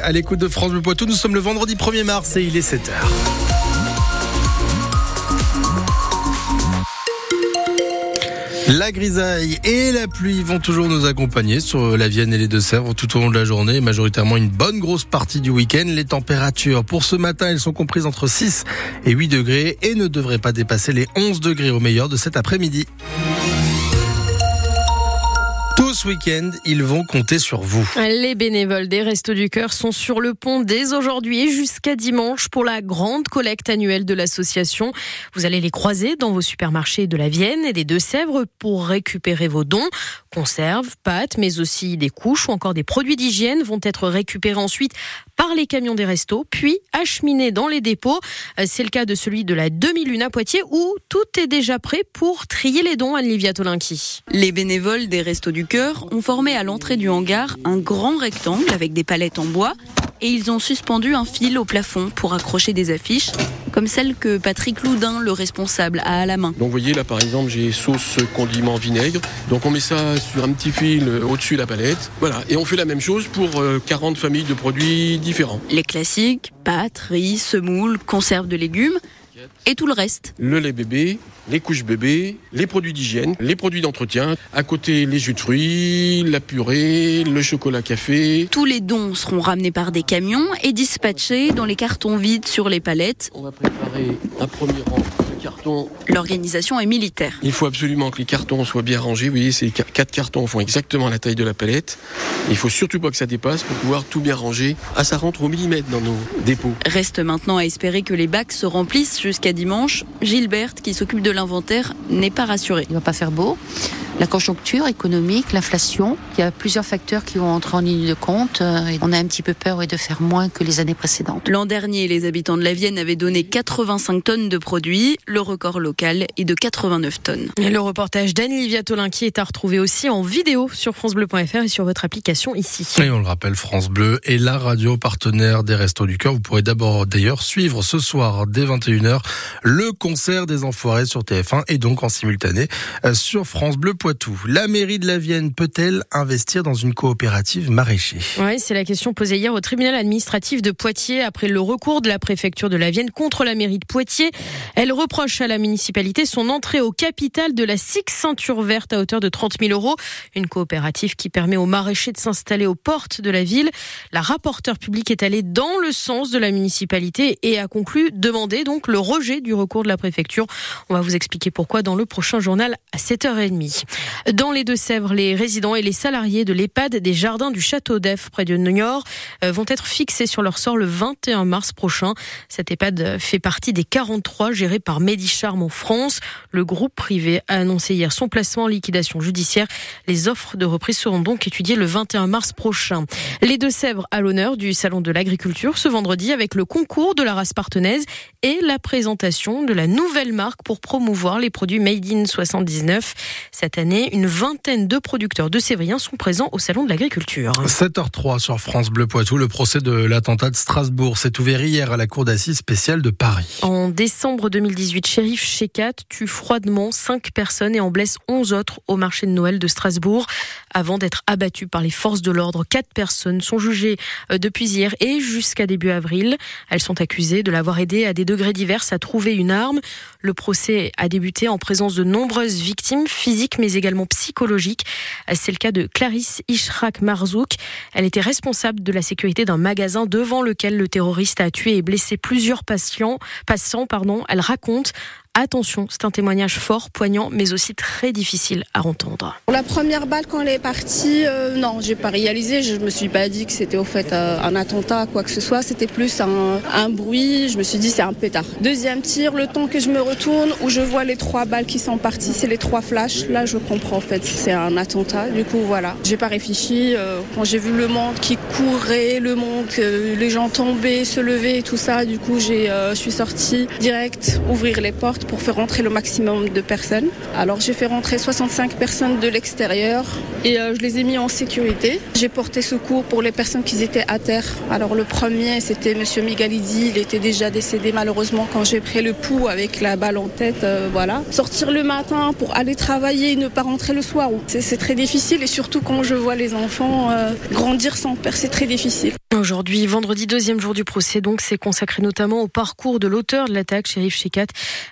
À l'écoute de France Bleu Poitou, nous sommes le vendredi 1er mars et il est 7h. La grisaille et la pluie vont toujours nous accompagner sur la Vienne et les Deux-Sèvres tout au long de la journée, majoritairement une bonne grosse partie du week-end. Les températures pour ce matin, elles sont comprises entre 6 et 8 degrés et ne devraient pas dépasser les 11 degrés au meilleur de cet après-midi ce week-end, ils vont compter sur vous. Les bénévoles des Restos du Cœur sont sur le pont dès aujourd'hui et jusqu'à dimanche pour la grande collecte annuelle de l'association. Vous allez les croiser dans vos supermarchés de la Vienne et des Deux-Sèvres pour récupérer vos dons. Conserves, pâtes, mais aussi des couches ou encore des produits d'hygiène vont être récupérés ensuite par les camions des restos, puis acheminés dans les dépôts. Euh, c'est le cas de celui de la demi-lune à Poitiers où tout est déjà prêt pour trier les dons, Anne-Livia Tolinki. Les bénévoles des Restos du Cœur ont formé à l'entrée du hangar un grand rectangle avec des palettes en bois et ils ont suspendu un fil au plafond pour accrocher des affiches comme celle que Patrick Loudin, le responsable, a à la main. Donc vous voyez là par exemple j'ai sauce condiment vinaigre. Donc on met ça sur un petit fil au-dessus de la palette. Voilà, et on fait la même chose pour 40 euh, familles de produits différents. Les classiques, pâtes, riz, semoule, conserves de légumes et tout le reste. Le lait bébé, les couches bébés, les produits d'hygiène, les produits d'entretien, à côté les jus de fruits, la purée, le chocolat café. Tous les dons seront ramenés par des camions et dispatchés dans les cartons vides sur les palettes. On va préparer un premier rang L'organisation est militaire. Il faut absolument que les cartons soient bien rangés. Vous voyez, ces quatre cartons font exactement la taille de la palette. Il faut surtout pas que ça dépasse pour pouvoir tout bien ranger. Ah, ça rentre au millimètre dans nos dépôts. Reste maintenant à espérer que les bacs se remplissent jusqu'à dimanche. Gilberte, qui s'occupe de l'inventaire, n'est pas rassurée. Il va pas faire beau la conjoncture économique, l'inflation. Il y a plusieurs facteurs qui vont entrer en ligne de compte. Euh, on a un petit peu peur de faire moins que les années précédentes. L'an dernier, les habitants de la Vienne avaient donné 85 tonnes de produits. Le record local est de 89 tonnes. Et le reportage d'Anne-Livia qui est à retrouver aussi en vidéo sur francebleu.fr et sur votre application ici. Et on le rappelle, France Bleu est la radio partenaire des Restos du Cœur. Vous pourrez d'abord d'ailleurs suivre ce soir dès 21h le concert des Enfoirés sur TF1 et donc en simultané euh, sur France La mairie de la Vienne peut-elle investir dans une coopérative maraîcher Oui, c'est la question posée hier au tribunal administratif de Poitiers après le recours de la préfecture de la Vienne contre la mairie de Poitiers. Elle reproche à la municipalité son entrée au capital de la SIX Ceinture Verte à hauteur de 30 000 euros. Une coopérative qui permet aux maraîchers de s'installer aux portes de la ville. La rapporteure publique est allée dans le sens de la municipalité et a conclu demander donc le rejet du recours de la préfecture. On va vous expliquer pourquoi dans le prochain journal à 7h30. Dans les Deux-Sèvres, les résidents et les salariés de l'EHPAD des Jardins du Château d'Eff près de Niort euh, vont être fixés sur leur sort le 21 mars prochain. Cet EHPAD fait partie des 43 gérés par Medicharm en France. Le groupe privé a annoncé hier son placement en liquidation judiciaire. Les offres de reprise seront donc étudiées le 21 mars prochain. Les Deux-Sèvres à l'honneur du Salon de l'Agriculture ce vendredi avec le concours de la race partenaise et la présentation de la nouvelle marque pour promouvoir les produits Made in 79. Cette année, une vingtaine de producteurs de Sévrien sont présents au Salon de l'Agriculture. 7h03 sur France Bleu Poitou. Le procès de l'attentat de Strasbourg s'est ouvert hier à la Cour d'assises spéciale de Paris. En décembre 2018, shérif Shekat tue froidement 5 personnes et en blesse 11 autres au marché de Noël de Strasbourg. Avant d'être abattu par les forces de l'ordre, 4 personnes sont jugées euh, depuis hier et jusqu'à début avril. Elles sont accusées de l'avoir aidé à des degrés divers à trouver une arme. Le procès a débuté en présence de nombreuses victimes physiques mais également psychologique. C'est le cas de Clarisse Ishrak Marzouk. Elle était responsable de la sécurité d'un magasin devant lequel le terroriste a tué et blessé plusieurs patients, passants. Pardon. Elle raconte Attention, c'est un témoignage fort, poignant, mais aussi très difficile à entendre. La première balle, quand elle est partie, euh, non, j'ai pas réalisé. Je me suis pas dit que c'était au fait euh, un attentat, quoi que ce soit. C'était plus un, bruit. Je me suis dit c'est un pétard. Deuxième tir, le temps que je me retourne, où je vois les trois balles qui sont parties, c'est les trois flashs. Là, je comprends en fait, c'est un attentat. Du coup, voilà. J'ai pas réfléchi. Euh, quand j'ai vu le monde qui courait, le monde, les gens tombaient, se levaient et tout ça, du coup, je suis sortie direct, ouvrir les portes pour faire rentrer le maximum de personnes. Alors j'ai fait rentrer 65 personnes de l'extérieur et euh, je les ai mis en sécurité. J'ai porté secours pour les personnes qui étaient à terre. Alors le premier c'était Monsieur Migalidi, il était déjà décédé malheureusement quand j'ai pris le pouls avec la balle en tête. Euh, voilà. Sortir le matin pour aller travailler et ne pas rentrer le soir, c'est très difficile et surtout quand je vois les enfants euh, grandir sans père, c'est très difficile. Aujourd'hui, vendredi, deuxième jour du procès, donc, c'est consacré notamment au parcours de l'auteur de l'attaque, Shérif Shekat,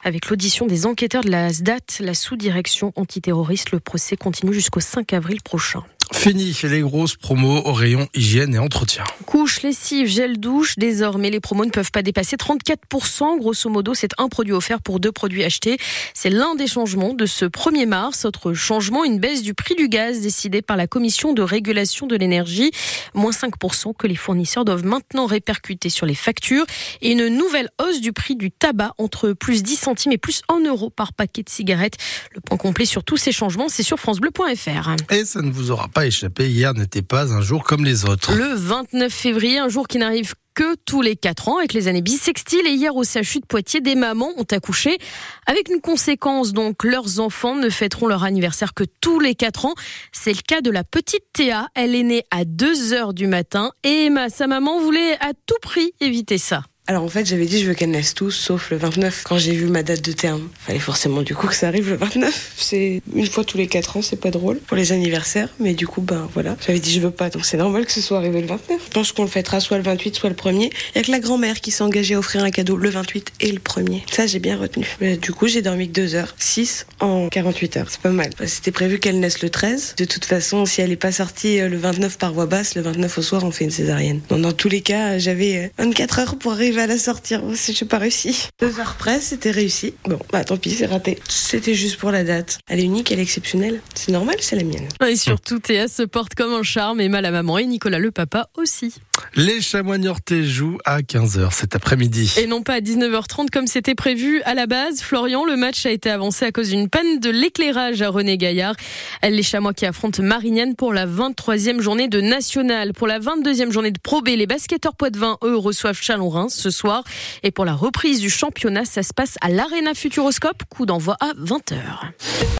avec l'audition des enquêteurs de la SDAT, la sous-direction antiterroriste. Le procès continue jusqu'au 5 avril prochain. Fini les grosses promos au rayon hygiène et entretien. Couche, lessive, gel douche. Désormais, les promos ne peuvent pas dépasser 34%. Grosso modo, c'est un produit offert pour deux produits achetés. C'est l'un des changements de ce 1er mars. Autre changement, une baisse du prix du gaz décidée par la Commission de régulation de l'énergie. Moins 5% que les fournisseurs doivent maintenant répercuter sur les factures. Et une nouvelle hausse du prix du tabac entre plus 10 centimes et plus 1 euro par paquet de cigarettes. Le point complet sur tous ces changements, c'est sur francebleu.fr. Et ça ne vous aura pas échappé. Hier n'était pas un jour comme les autres. Le 29 février, un jour qui n'arrive que tous les 4 ans avec les années bissextiles. Et hier au CHU de Poitiers, des mamans ont accouché avec une conséquence. Donc, leurs enfants ne fêteront leur anniversaire que tous les 4 ans. C'est le cas de la petite Théa. Elle est née à 2 heures du matin et Emma, sa maman, voulait à tout prix éviter ça. Alors en fait, j'avais dit je veux qu'elle naisse tous, sauf le 29. Quand j'ai vu ma date de terme, fallait forcément du coup que ça arrive le 29. C'est une fois tous les 4 ans, c'est pas drôle pour les anniversaires, mais du coup, ben voilà, j'avais dit je veux pas, donc c'est normal que ce soit arrivé le 29. Je pense qu'on le fêtera soit le 28, soit le 1er. Il y a que la grand-mère qui s'est engagée à offrir un cadeau le 28 et le 1er. Ça, j'ai bien retenu. Mais du coup, j'ai dormi que 2 heures, 6 en 48 heures. C'est pas mal. C'était prévu qu'elle naisse le 13. De toute façon, si elle est pas sortie euh, le 29 par voie basse, le 29 au soir, on fait une césarienne. Donc, dans tous les cas, j'avais 24 euh, heures pour arriver à la sortir j'ai pas réussi. Deux heures près, c'était réussi. Bon, bah tant pis, c'est raté. C'était juste pour la date. Elle est unique, elle est exceptionnelle. C'est normal, c'est la mienne. Et surtout, Théa se porte comme un charme, Emma la maman et Nicolas le papa aussi. Les chamois niortais jouent à 15h cet après-midi. Et non pas à 19h30 comme c'était prévu à la base. Florian, le match a été avancé à cause d'une panne de l'éclairage à René Gaillard. Les chamois qui affrontent Marignane pour la 23e journée de National. Pour la 22e journée de Pro B, les basketteurs Poitvin, eux, reçoivent Chalon-Reims ce soir. Et pour la reprise du championnat, ça se passe à l'Arena Futuroscope, coup d'envoi à 20h.